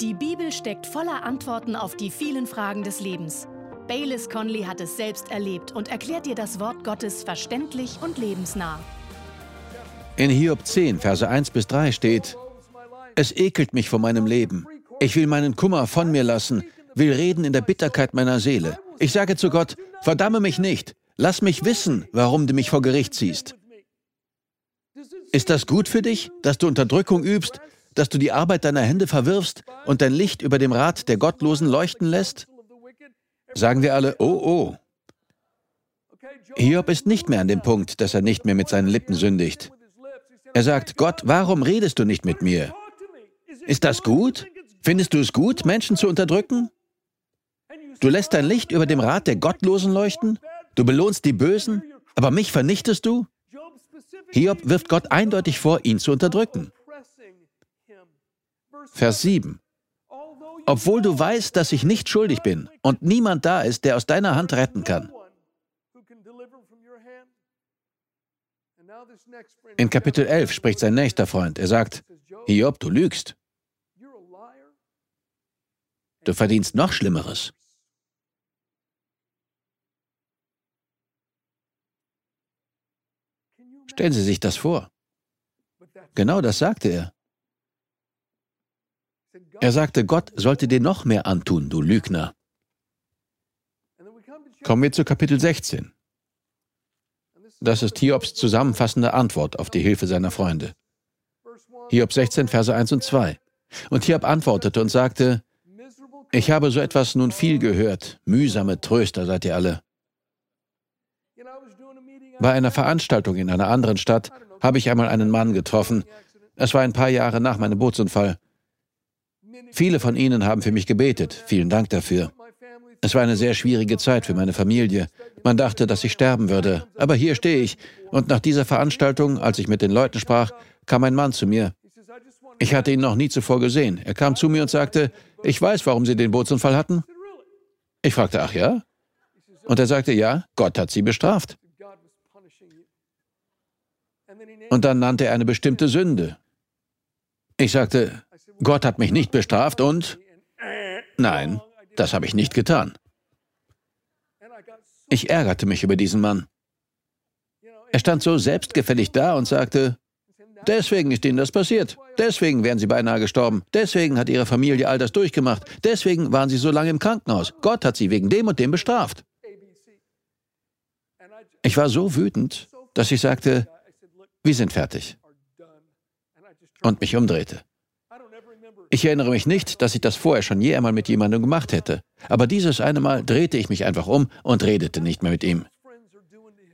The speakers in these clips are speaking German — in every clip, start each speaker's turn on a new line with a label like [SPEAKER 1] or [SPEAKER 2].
[SPEAKER 1] Die Bibel steckt voller Antworten auf die vielen Fragen des Lebens. Baylis Conley hat es selbst erlebt und erklärt dir das Wort Gottes verständlich und lebensnah.
[SPEAKER 2] In Hiob 10, Verse 1 bis 3 steht, Es ekelt mich vor meinem Leben. Ich will meinen Kummer von mir lassen, will reden in der Bitterkeit meiner Seele. Ich sage zu Gott, verdamme mich nicht, lass mich wissen, warum du mich vor Gericht ziehst. Ist das gut für dich, dass du Unterdrückung übst, dass du die Arbeit deiner Hände verwirfst und dein Licht über dem Rat der Gottlosen leuchten lässt? Sagen wir alle, oh, oh. Hiob ist nicht mehr an dem Punkt, dass er nicht mehr mit seinen Lippen sündigt. Er sagt, Gott, warum redest du nicht mit mir? Ist das gut? Findest du es gut, Menschen zu unterdrücken? Du lässt dein Licht über dem Rat der Gottlosen leuchten? Du belohnst die Bösen, aber mich vernichtest du? Hiob wirft Gott eindeutig vor, ihn zu unterdrücken. Vers 7. Obwohl du weißt, dass ich nicht schuldig bin und niemand da ist, der aus deiner Hand retten kann. In Kapitel 11 spricht sein nächster Freund. Er sagt, Hiob, du lügst. Du verdienst noch Schlimmeres. Stellen Sie sich das vor. Genau das sagte er. Er sagte, Gott sollte dir noch mehr antun, du Lügner. Kommen wir zu Kapitel 16. Das ist Hiobs zusammenfassende Antwort auf die Hilfe seiner Freunde. Hiob 16, Verse 1 und 2. Und Hiob antwortete und sagte, ich habe so etwas nun viel gehört, mühsame Tröster seid ihr alle. Bei einer Veranstaltung in einer anderen Stadt habe ich einmal einen Mann getroffen. Es war ein paar Jahre nach meinem Bootsunfall. Viele von Ihnen haben für mich gebetet. Vielen Dank dafür. Es war eine sehr schwierige Zeit für meine Familie. Man dachte, dass ich sterben würde. Aber hier stehe ich. Und nach dieser Veranstaltung, als ich mit den Leuten sprach, kam ein Mann zu mir. Ich hatte ihn noch nie zuvor gesehen. Er kam zu mir und sagte, ich weiß, warum Sie den Bootsunfall hatten. Ich fragte, ach ja? Und er sagte, ja, Gott hat Sie bestraft. Und dann nannte er eine bestimmte Sünde. Ich sagte, Gott hat mich nicht bestraft und... Nein, das habe ich nicht getan. Ich ärgerte mich über diesen Mann. Er stand so selbstgefällig da und sagte, deswegen ist Ihnen das passiert. Deswegen wären Sie beinahe gestorben. Deswegen hat Ihre Familie all das durchgemacht. Deswegen waren Sie so lange im Krankenhaus. Gott hat Sie wegen dem und dem bestraft. Ich war so wütend, dass ich sagte, wir sind fertig. Und mich umdrehte. Ich erinnere mich nicht, dass ich das vorher schon je einmal mit jemandem gemacht hätte. Aber dieses eine Mal drehte ich mich einfach um und redete nicht mehr mit ihm.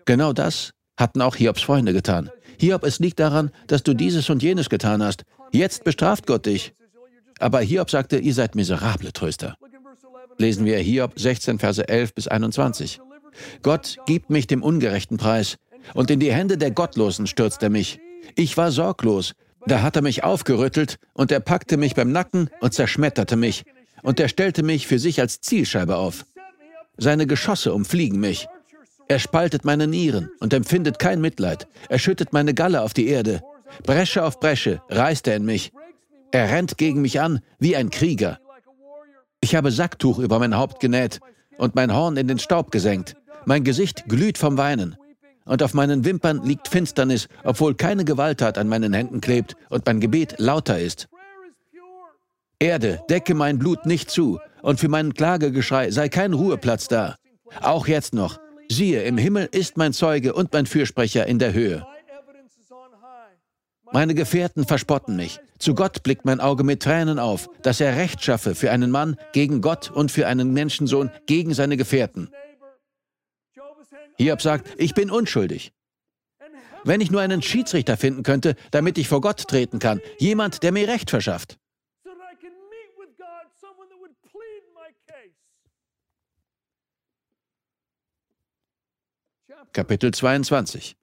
[SPEAKER 2] Genau das hatten auch Hiobs Freunde getan. Hiob, es liegt daran, dass du dieses und jenes getan hast. Jetzt bestraft Gott dich. Aber Hiob sagte, ihr seid miserable Tröster. Lesen wir Hiob 16, Verse 11 bis 21. Gott gibt mich dem Ungerechten preis, und in die Hände der Gottlosen stürzt er mich. Ich war sorglos, da hat er mich aufgerüttelt und er packte mich beim Nacken und zerschmetterte mich. Und er stellte mich für sich als Zielscheibe auf. Seine Geschosse umfliegen mich. Er spaltet meine Nieren und empfindet kein Mitleid. Er schüttet meine Galle auf die Erde. Bresche auf Bresche reißt er in mich. Er rennt gegen mich an wie ein Krieger. Ich habe Sacktuch über mein Haupt genäht und mein Horn in den Staub gesenkt. Mein Gesicht glüht vom Weinen und auf meinen Wimpern liegt Finsternis, obwohl keine Gewalttat an meinen Händen klebt und mein Gebet lauter ist. Erde, decke mein Blut nicht zu, und für mein Klagegeschrei sei kein Ruheplatz da. Auch jetzt noch. Siehe, im Himmel ist mein Zeuge und mein Fürsprecher in der Höhe. Meine Gefährten verspotten mich. Zu Gott blickt mein Auge mit Tränen auf, dass er Recht schaffe für einen Mann gegen Gott und für einen Menschensohn gegen seine Gefährten. Hiob sagt, ich bin unschuldig. Wenn ich nur einen Schiedsrichter finden könnte, damit ich vor Gott treten kann, jemand, der mir Recht verschafft. Kapitel 22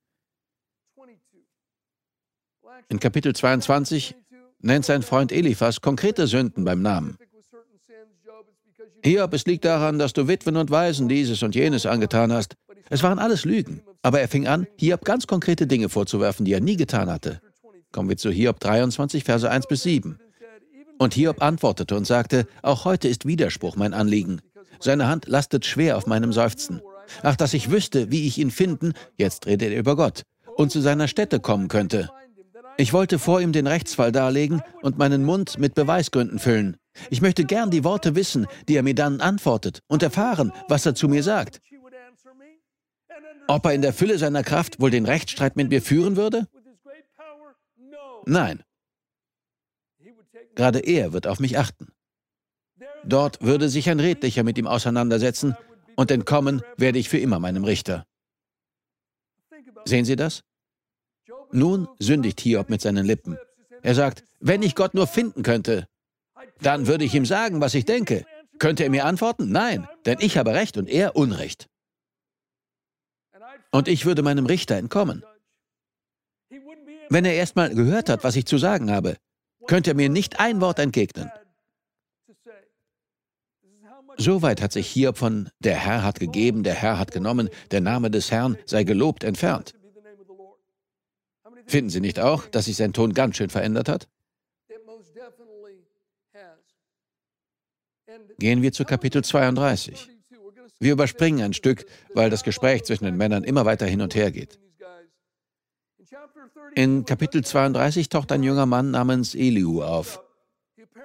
[SPEAKER 2] In Kapitel 22 nennt sein Freund Eliphas konkrete Sünden beim Namen. Hiob, es liegt daran, dass du Witwen und Waisen dieses und jenes angetan hast. Es waren alles Lügen. Aber er fing an, Hiob ganz konkrete Dinge vorzuwerfen, die er nie getan hatte. Kommen wir zu Hiob 23, Verse 1 bis 7. Und Hiob antwortete und sagte, auch heute ist Widerspruch mein Anliegen. Seine Hand lastet schwer auf meinem Seufzen. Ach, dass ich wüsste, wie ich ihn finden, jetzt redet er über Gott, und zu seiner Stätte kommen könnte. Ich wollte vor ihm den Rechtsfall darlegen und meinen Mund mit Beweisgründen füllen. Ich möchte gern die Worte wissen, die er mir dann antwortet, und erfahren, was er zu mir sagt. Ob er in der Fülle seiner Kraft wohl den Rechtsstreit mit mir führen würde? Nein. Gerade er wird auf mich achten. Dort würde sich ein Redlicher mit ihm auseinandersetzen und entkommen werde ich für immer meinem Richter. Sehen Sie das? Nun sündigt Hiob mit seinen Lippen. Er sagt, wenn ich Gott nur finden könnte, dann würde ich ihm sagen, was ich denke. Könnte er mir antworten? Nein, denn ich habe Recht und er Unrecht. Und ich würde meinem Richter entkommen. Wenn er erst mal gehört hat, was ich zu sagen habe, könnte er mir nicht ein Wort entgegnen. Soweit hat sich Hiob von der Herr hat gegeben, der Herr hat genommen, der Name des Herrn sei gelobt entfernt. Finden Sie nicht auch, dass sich sein Ton ganz schön verändert hat? Gehen wir zu Kapitel 32. Wir überspringen ein Stück, weil das Gespräch zwischen den Männern immer weiter hin und her geht. In Kapitel 32 taucht ein junger Mann namens Elihu auf.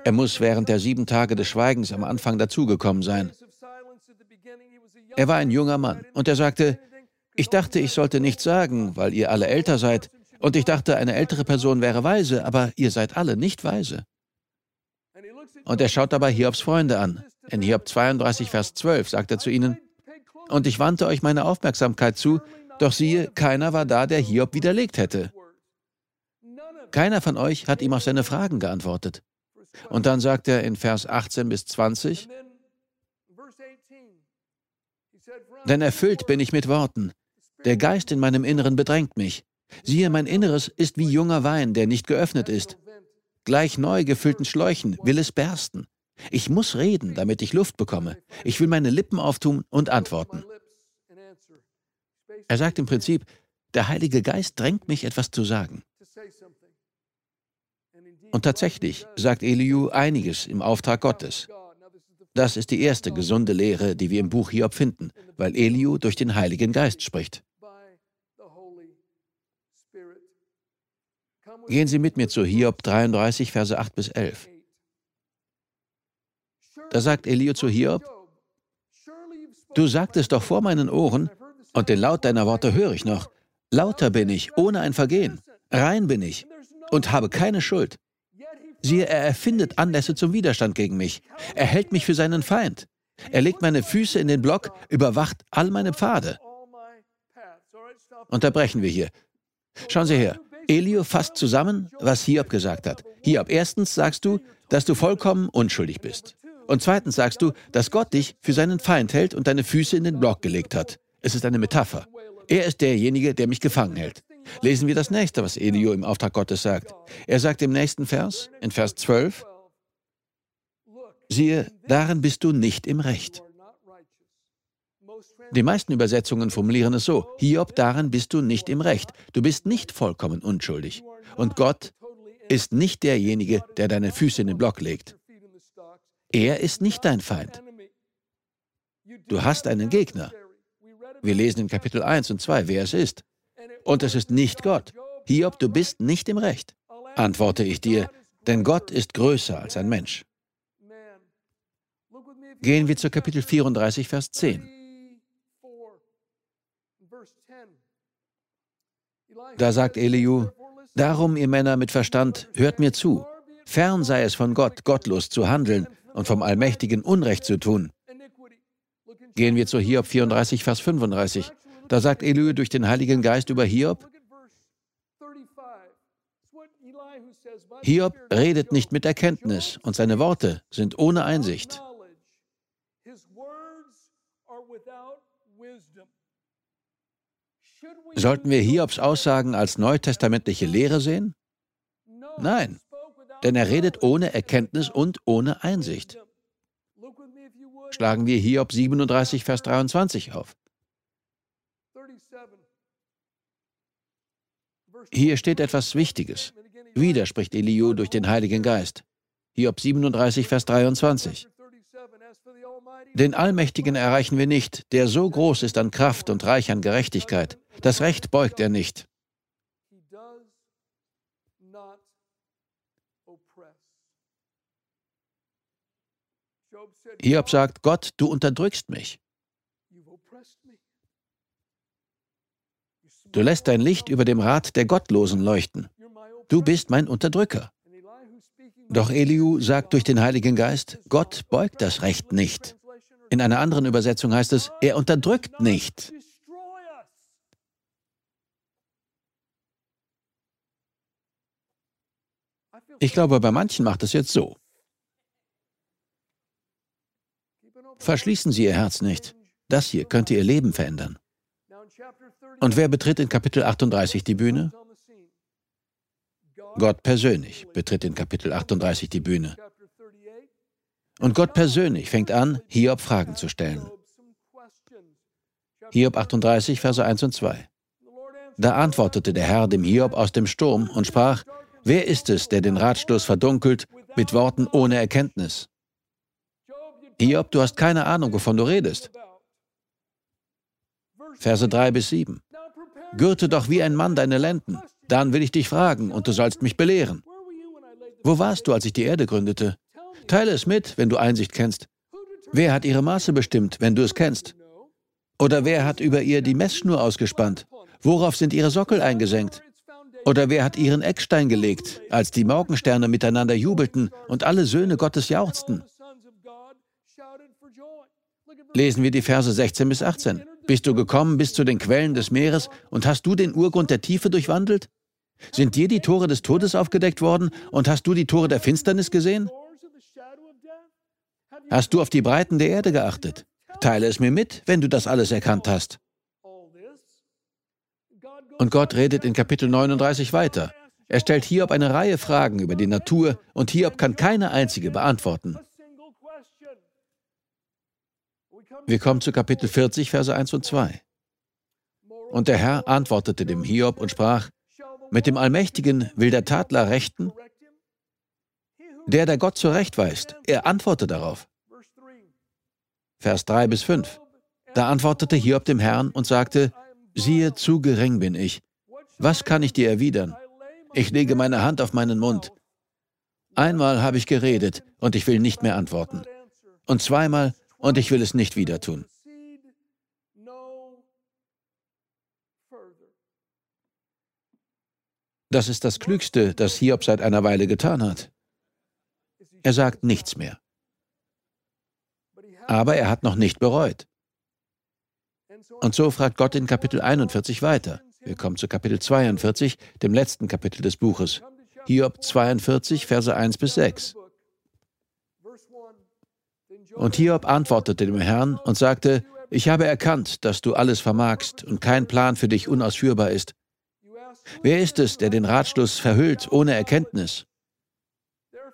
[SPEAKER 2] Er muss während der sieben Tage des Schweigens am Anfang dazugekommen sein. Er war ein junger Mann und er sagte, ich dachte, ich sollte nichts sagen, weil ihr alle älter seid, und ich dachte, eine ältere Person wäre weise, aber ihr seid alle nicht weise. Und er schaut dabei Hiobs Freunde an. In Hiob 32, Vers 12 sagt er zu ihnen, und ich wandte euch meine Aufmerksamkeit zu, doch siehe, keiner war da, der Hiob widerlegt hätte. Keiner von euch hat ihm auf seine Fragen geantwortet. Und dann sagt er in Vers 18 bis 20, denn erfüllt bin ich mit Worten. Der Geist in meinem Inneren bedrängt mich. Siehe, mein Inneres ist wie junger Wein, der nicht geöffnet ist. Gleich neu gefüllten Schläuchen will es bersten. Ich muss reden, damit ich Luft bekomme. Ich will meine Lippen auftun und antworten. Er sagt im Prinzip, der Heilige Geist drängt mich, etwas zu sagen. Und tatsächlich sagt Eliu einiges im Auftrag Gottes. Das ist die erste gesunde Lehre, die wir im Buch Hiob finden, weil Eliu durch den Heiligen Geist spricht. Gehen Sie mit mir zu Hiob 33, Verse 8 bis 11. Da sagt Eliu zu Hiob, Du sagtest doch vor meinen Ohren, und den Laut deiner Worte höre ich noch, lauter bin ich, ohne ein Vergehen, rein bin ich und habe keine Schuld. Siehe, er erfindet Anlässe zum Widerstand gegen mich. Er hält mich für seinen Feind. Er legt meine Füße in den Block, überwacht all meine Pfade. Unterbrechen wir hier. Schauen Sie her. Elio fasst zusammen, was Hiob gesagt hat. Hiob, erstens sagst du, dass du vollkommen unschuldig bist. Und zweitens sagst du, dass Gott dich für seinen Feind hält und deine Füße in den Block gelegt hat. Es ist eine Metapher. Er ist derjenige, der mich gefangen hält. Lesen wir das nächste, was Elio im Auftrag Gottes sagt. Er sagt im nächsten Vers, in Vers 12, siehe, darin bist du nicht im Recht. Die meisten Übersetzungen formulieren es so, Hiob, darin bist du nicht im Recht. Du bist nicht vollkommen unschuldig. Und Gott ist nicht derjenige, der deine Füße in den Block legt. Er ist nicht dein Feind. Du hast einen Gegner. Wir lesen in Kapitel 1 und 2, wer es ist. Und es ist nicht Gott. Hiob, du bist nicht im Recht. Antworte ich dir, denn Gott ist größer als ein Mensch. Gehen wir zu Kapitel 34, Vers 10. Da sagt Eliu, Darum, ihr Männer mit Verstand, hört mir zu. Fern sei es von Gott, gottlos zu handeln und vom Allmächtigen Unrecht zu tun. Gehen wir zu Hiob 34, Vers 35. Da sagt Eliu durch den Heiligen Geist über Hiob, Hiob redet nicht mit Erkenntnis und seine Worte sind ohne Einsicht. Sollten wir Hiobs Aussagen als neutestamentliche Lehre sehen? Nein, denn er redet ohne Erkenntnis und ohne Einsicht. Schlagen wir Hiob 37, Vers 23 auf. Hier steht etwas Wichtiges. Wieder spricht Eliu durch den Heiligen Geist. Hiob 37, Vers 23. Den Allmächtigen erreichen wir nicht, der so groß ist an Kraft und reich an Gerechtigkeit. Das Recht beugt er nicht. Hiob sagt, Gott, du unterdrückst mich. Du lässt dein Licht über dem Rat der Gottlosen leuchten. Du bist mein Unterdrücker. Doch Eliu sagt durch den Heiligen Geist, Gott beugt das Recht nicht. In einer anderen Übersetzung heißt es, er unterdrückt nicht. Ich glaube, bei manchen macht es jetzt so. Verschließen Sie Ihr Herz nicht. Das hier könnte Ihr Leben verändern. Und wer betritt in Kapitel 38 die Bühne? Gott persönlich betritt in Kapitel 38 die Bühne. Und Gott persönlich fängt an, Hiob Fragen zu stellen. Hiob 38, Verse 1 und 2. Da antwortete der Herr dem Hiob aus dem Sturm und sprach, Wer ist es, der den Ratstoß verdunkelt mit Worten ohne Erkenntnis? Hiob, du hast keine Ahnung, wovon du redest. Verse 3 bis 7. Gürte doch wie ein Mann deine Lenden, dann will ich dich fragen und du sollst mich belehren. Wo warst du, als ich die Erde gründete? Teile es mit, wenn du Einsicht kennst. Wer hat ihre Maße bestimmt, wenn du es kennst? Oder wer hat über ihr die Messschnur ausgespannt? Worauf sind ihre Sockel eingesenkt? Oder wer hat ihren Eckstein gelegt, als die Morgensterne miteinander jubelten und alle Söhne Gottes jauchzten? Lesen wir die Verse 16 bis 18. Bist du gekommen bis zu den Quellen des Meeres und hast du den Urgrund der Tiefe durchwandelt? Sind dir die Tore des Todes aufgedeckt worden und hast du die Tore der Finsternis gesehen? Hast du auf die Breiten der Erde geachtet? Teile es mir mit, wenn du das alles erkannt hast. Und Gott redet in Kapitel 39 weiter. Er stellt Hiob eine Reihe Fragen über die Natur und Hiob kann keine einzige beantworten. Wir kommen zu Kapitel 40, Verse 1 und 2. Und der Herr antwortete dem Hiob und sprach, mit dem Allmächtigen will der Tadler rechten? Der, der Gott zurechtweist, er antworte darauf. Vers 3 bis 5. Da antwortete Hiob dem Herrn und sagte, siehe, zu gering bin ich. Was kann ich dir erwidern? Ich lege meine Hand auf meinen Mund. Einmal habe ich geredet und ich will nicht mehr antworten. Und zweimal und ich will es nicht wieder tun. Das ist das Klügste, das Hiob seit einer Weile getan hat. Er sagt nichts mehr. Aber er hat noch nicht bereut. Und so fragt Gott in Kapitel 41 weiter. Wir kommen zu Kapitel 42, dem letzten Kapitel des Buches. Hiob 42, Verse 1 bis 6. Und Hiob antwortete dem Herrn und sagte, ich habe erkannt, dass du alles vermagst und kein Plan für dich unausführbar ist. Wer ist es, der den Ratschluss verhüllt ohne Erkenntnis?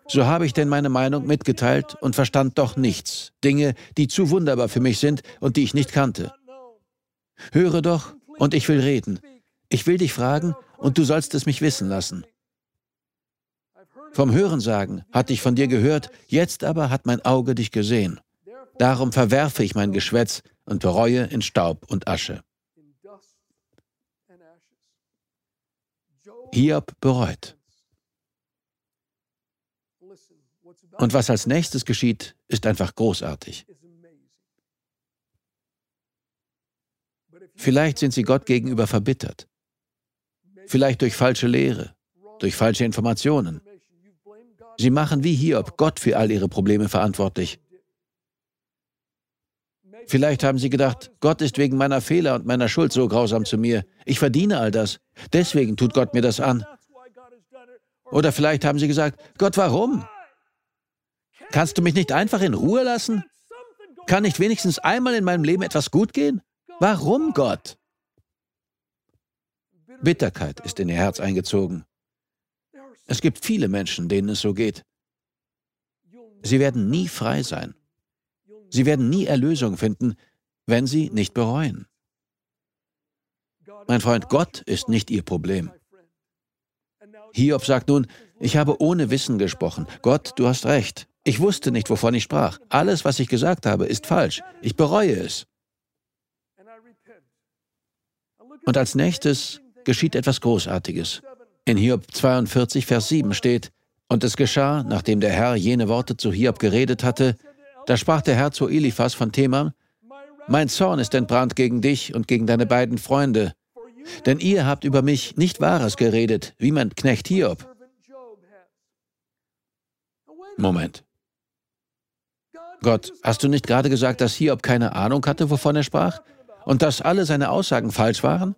[SPEAKER 2] So habe ich denn meine Meinung mitgeteilt und verstand doch nichts, Dinge, die zu wunderbar für mich sind und die ich nicht kannte. Höre doch, und ich will reden. Ich will dich fragen, und du sollst es mich wissen lassen. Vom Hörensagen hatte ich von dir gehört, jetzt aber hat mein Auge dich gesehen. Darum verwerfe ich mein Geschwätz und bereue in Staub und Asche. Hiob bereut. Und was als nächstes geschieht, ist einfach großartig. Vielleicht sind sie Gott gegenüber verbittert. Vielleicht durch falsche Lehre, durch falsche Informationen. Sie machen wie Hiob Gott für all ihre Probleme verantwortlich. Vielleicht haben sie gedacht, Gott ist wegen meiner Fehler und meiner Schuld so grausam zu mir. Ich verdiene all das. Deswegen tut Gott mir das an. Oder vielleicht haben sie gesagt, Gott, warum? Kannst du mich nicht einfach in Ruhe lassen? Kann nicht wenigstens einmal in meinem Leben etwas gut gehen? Warum, Gott? Bitterkeit ist in ihr Herz eingezogen. Es gibt viele Menschen, denen es so geht. Sie werden nie frei sein. Sie werden nie Erlösung finden, wenn sie nicht bereuen. Mein Freund, Gott ist nicht ihr Problem. Hiob sagt nun, Ich habe ohne Wissen gesprochen. Gott, du hast recht. Ich wusste nicht, wovon ich sprach. Alles, was ich gesagt habe, ist falsch. Ich bereue es. Und als nächstes geschieht etwas Großartiges. In Hiob 42, Vers 7 steht, und es geschah, nachdem der Herr jene Worte zu Hiob geredet hatte, da sprach der Herr zu Eliphas von Theman, mein Zorn ist entbrannt gegen dich und gegen deine beiden Freunde, denn ihr habt über mich nicht Wahres geredet, wie mein Knecht Hiob. Moment. Gott, hast du nicht gerade gesagt, dass Hiob keine Ahnung hatte, wovon er sprach? Und dass alle seine Aussagen falsch waren?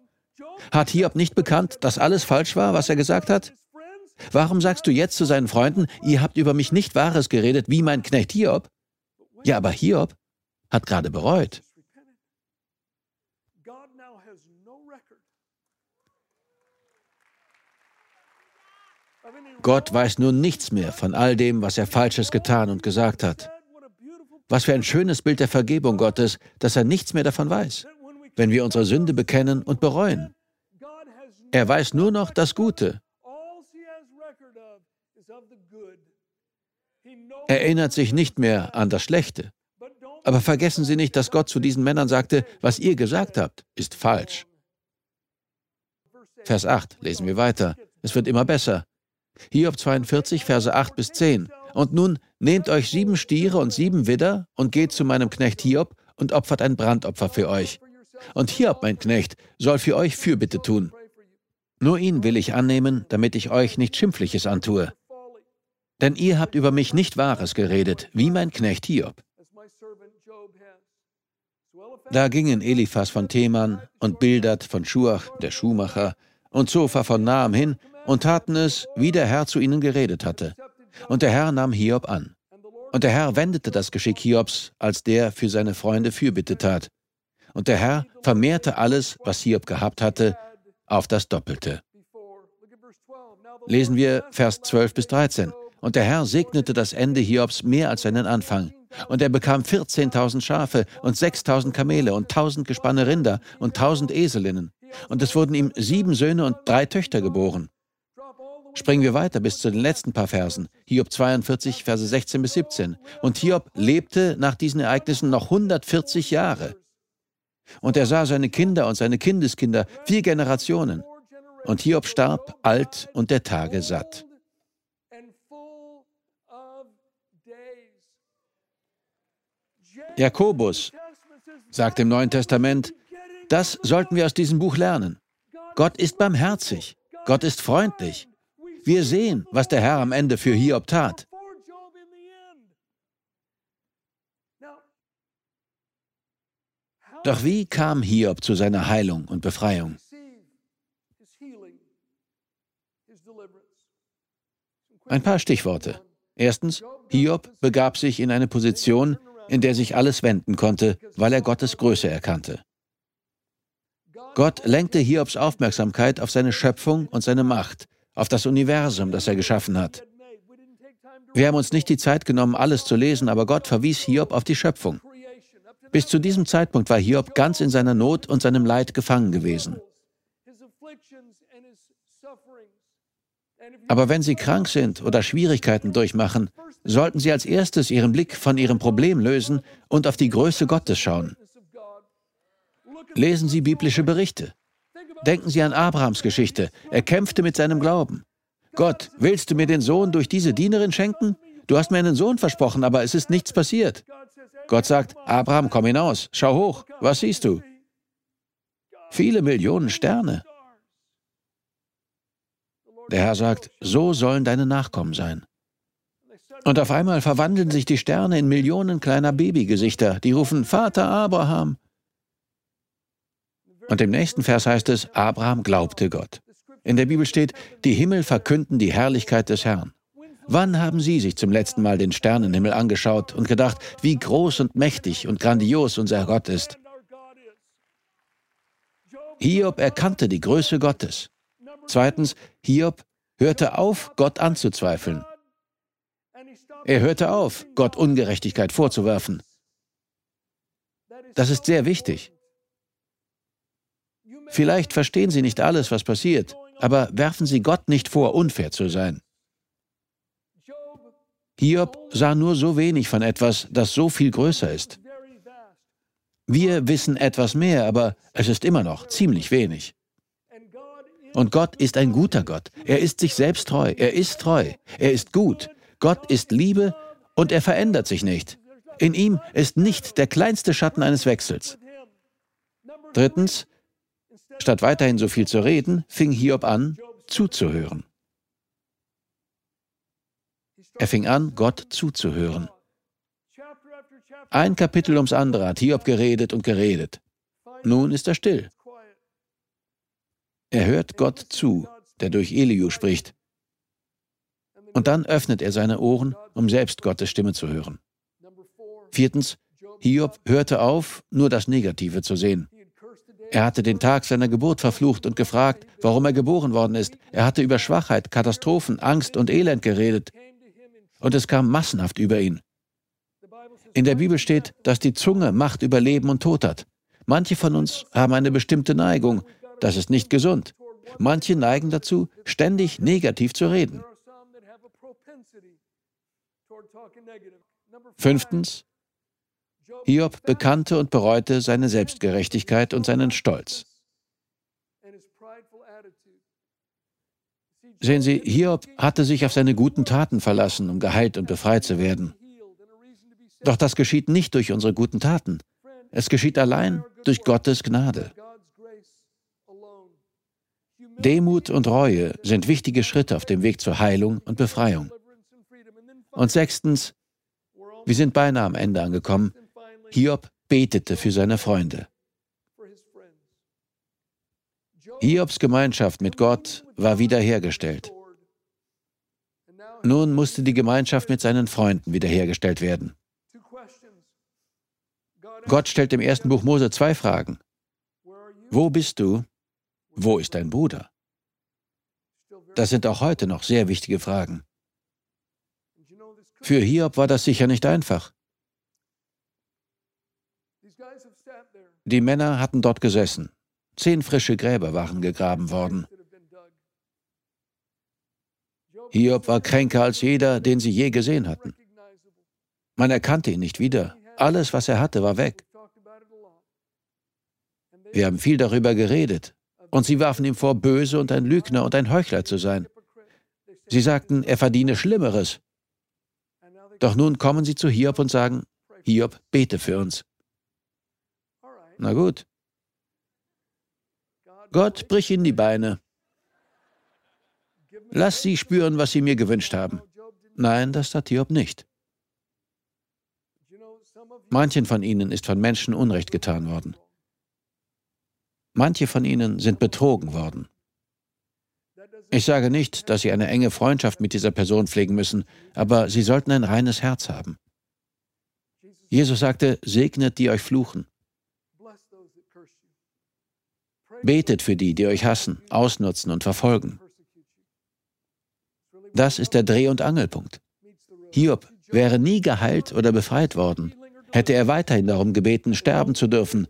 [SPEAKER 2] Hat Hiob nicht bekannt, dass alles falsch war, was er gesagt hat? Warum sagst du jetzt zu seinen Freunden, ihr habt über mich nicht Wahres geredet, wie mein Knecht Hiob? Ja, aber Hiob hat gerade bereut. Gott weiß nun nichts mehr von all dem, was er Falsches getan und gesagt hat. Was für ein schönes Bild der Vergebung Gottes, dass er nichts mehr davon weiß, wenn wir unsere Sünde bekennen und bereuen. Er weiß nur noch das Gute. Er erinnert sich nicht mehr an das Schlechte. Aber vergessen Sie nicht, dass Gott zu diesen Männern sagte, was ihr gesagt habt, ist falsch. Vers 8 lesen wir weiter. Es wird immer besser. Hiob 42, Verse 8 bis 10. Und nun nehmt euch sieben Stiere und sieben Widder und geht zu meinem Knecht Hiob und opfert ein Brandopfer für euch. Und Hiob, mein Knecht, soll für euch Fürbitte tun. Nur ihn will ich annehmen, damit ich euch nicht Schimpfliches antue. Denn ihr habt über mich nicht Wahres geredet, wie mein Knecht Hiob. Da gingen Eliphas von Theman und Bildad von Schuach, der Schuhmacher, und Zophar von Naam hin und taten es, wie der Herr zu ihnen geredet hatte. Und der Herr nahm Hiob an. Und der Herr wendete das Geschick Hiobs, als der für seine Freunde Fürbitte tat. Und der Herr vermehrte alles, was Hiob gehabt hatte, auf das Doppelte. Lesen wir Vers 12 bis 13. Und der Herr segnete das Ende Hiobs mehr als seinen Anfang. Und er bekam 14.000 Schafe und 6.000 Kamele und 1.000 Gespanne Rinder und 1.000 Eselinnen. Und es wurden ihm sieben Söhne und drei Töchter geboren. Springen wir weiter bis zu den letzten paar Versen. Hiob 42, Verse 16 bis 17. Und Hiob lebte nach diesen Ereignissen noch 140 Jahre. Und er sah seine Kinder und seine Kindeskinder, vier Generationen. Und Hiob starb alt und der Tage satt. Jakobus sagt im Neuen Testament, das sollten wir aus diesem Buch lernen. Gott ist barmherzig, Gott ist freundlich, wir sehen, was der Herr am Ende für Hiob tat. Doch wie kam Hiob zu seiner Heilung und Befreiung? Ein paar Stichworte. Erstens, Hiob begab sich in eine Position, in der sich alles wenden konnte, weil er Gottes Größe erkannte. Gott lenkte Hiobs Aufmerksamkeit auf seine Schöpfung und seine Macht, auf das Universum, das er geschaffen hat. Wir haben uns nicht die Zeit genommen, alles zu lesen, aber Gott verwies Hiob auf die Schöpfung. Bis zu diesem Zeitpunkt war Hiob ganz in seiner Not und seinem Leid gefangen gewesen. Aber wenn Sie krank sind oder Schwierigkeiten durchmachen, sollten Sie als erstes Ihren Blick von Ihrem Problem lösen und auf die Größe Gottes schauen. Lesen Sie biblische Berichte. Denken Sie an Abrahams Geschichte. Er kämpfte mit seinem Glauben. Gott, willst du mir den Sohn durch diese Dienerin schenken? Du hast mir einen Sohn versprochen, aber es ist nichts passiert. Gott sagt, Abraham, komm hinaus, schau hoch, was siehst du? Viele Millionen Sterne. Der Herr sagt, so sollen deine Nachkommen sein. Und auf einmal verwandeln sich die Sterne in Millionen kleiner Babygesichter, die rufen, Vater Abraham. Und im nächsten Vers heißt es, Abraham glaubte Gott. In der Bibel steht, die Himmel verkünden die Herrlichkeit des Herrn. Wann haben Sie sich zum letzten Mal den Sternenhimmel angeschaut und gedacht, wie groß und mächtig und grandios unser Gott ist? Hiob erkannte die Größe Gottes. Zweitens, Hiob hörte auf, Gott anzuzweifeln. Er hörte auf, Gott Ungerechtigkeit vorzuwerfen. Das ist sehr wichtig. Vielleicht verstehen Sie nicht alles, was passiert, aber werfen Sie Gott nicht vor, unfair zu sein. Hiob sah nur so wenig von etwas, das so viel größer ist. Wir wissen etwas mehr, aber es ist immer noch ziemlich wenig. Und Gott ist ein guter Gott. Er ist sich selbst treu. Er ist treu. Er ist gut. Gott ist Liebe und er verändert sich nicht. In ihm ist nicht der kleinste Schatten eines Wechsels. Drittens, statt weiterhin so viel zu reden, fing Hiob an, zuzuhören. Er fing an, Gott zuzuhören. Ein Kapitel ums andere hat Hiob geredet und geredet. Nun ist er still. Er hört Gott zu, der durch Eliu spricht. Und dann öffnet er seine Ohren, um selbst Gottes Stimme zu hören. Viertens, Hiob hörte auf, nur das Negative zu sehen. Er hatte den Tag seiner Geburt verflucht und gefragt, warum er geboren worden ist. Er hatte über Schwachheit, Katastrophen, Angst und Elend geredet. Und es kam massenhaft über ihn. In der Bibel steht, dass die Zunge Macht über Leben und Tod hat. Manche von uns haben eine bestimmte Neigung. Das ist nicht gesund. Manche neigen dazu, ständig negativ zu reden. Fünftens, Hiob bekannte und bereute seine Selbstgerechtigkeit und seinen Stolz. Sehen Sie, Hiob hatte sich auf seine guten Taten verlassen, um geheilt und befreit zu werden. Doch das geschieht nicht durch unsere guten Taten. Es geschieht allein durch Gottes Gnade. Demut und Reue sind wichtige Schritte auf dem Weg zur Heilung und Befreiung. Und sechstens, wir sind beinahe am Ende angekommen. Hiob betete für seine Freunde. Hiobs Gemeinschaft mit Gott war wiederhergestellt. Nun musste die Gemeinschaft mit seinen Freunden wiederhergestellt werden. Gott stellt im ersten Buch Mose zwei Fragen. Wo bist du? Wo ist dein Bruder? Das sind auch heute noch sehr wichtige Fragen. Für Hiob war das sicher nicht einfach. Die Männer hatten dort gesessen. Zehn frische Gräber waren gegraben worden. Hiob war kränker als jeder, den sie je gesehen hatten. Man erkannte ihn nicht wieder. Alles, was er hatte, war weg. Wir haben viel darüber geredet. Und sie warfen ihm vor, böse und ein Lügner und ein Heuchler zu sein. Sie sagten, er verdiene Schlimmeres. Doch nun kommen sie zu Hiob und sagen, Hiob, bete für uns. Na gut. Gott, brich ihnen die Beine. Lass sie spüren, was sie mir gewünscht haben. Nein, das tat Hiob nicht. Manchen von ihnen ist von Menschen Unrecht getan worden. Manche von ihnen sind betrogen worden. Ich sage nicht, dass Sie eine enge Freundschaft mit dieser Person pflegen müssen, aber Sie sollten ein reines Herz haben. Jesus sagte, segnet die euch fluchen. Betet für die, die euch hassen, ausnutzen und verfolgen. Das ist der Dreh- und Angelpunkt. Hiob wäre nie geheilt oder befreit worden, hätte er weiterhin darum gebeten, sterben zu dürfen,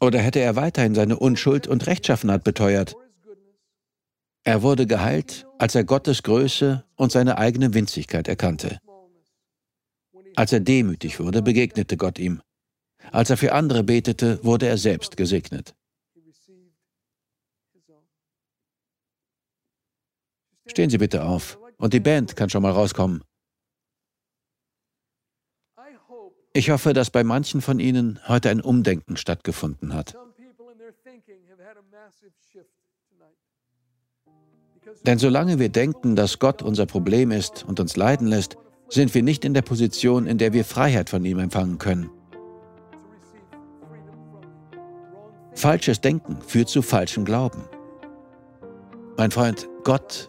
[SPEAKER 2] oder hätte er weiterhin seine Unschuld und Rechtschaffenheit beteuert. Er wurde geheilt, als er Gottes Größe und seine eigene Winzigkeit erkannte. Als er demütig wurde, begegnete Gott ihm. Als er für andere betete, wurde er selbst gesegnet. Stehen Sie bitte auf und die Band kann schon mal rauskommen. Ich hoffe, dass bei manchen von Ihnen heute ein Umdenken stattgefunden hat. Denn solange wir denken, dass Gott unser Problem ist und uns leiden lässt, sind wir nicht in der Position, in der wir Freiheit von ihm empfangen können. Falsches Denken führt zu falschem Glauben. Mein Freund, Gott